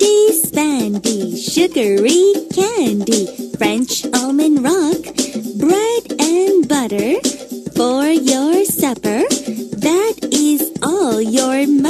Candy Spandy, sugary candy, French almond rock, bread and butter for your supper. That is all your money.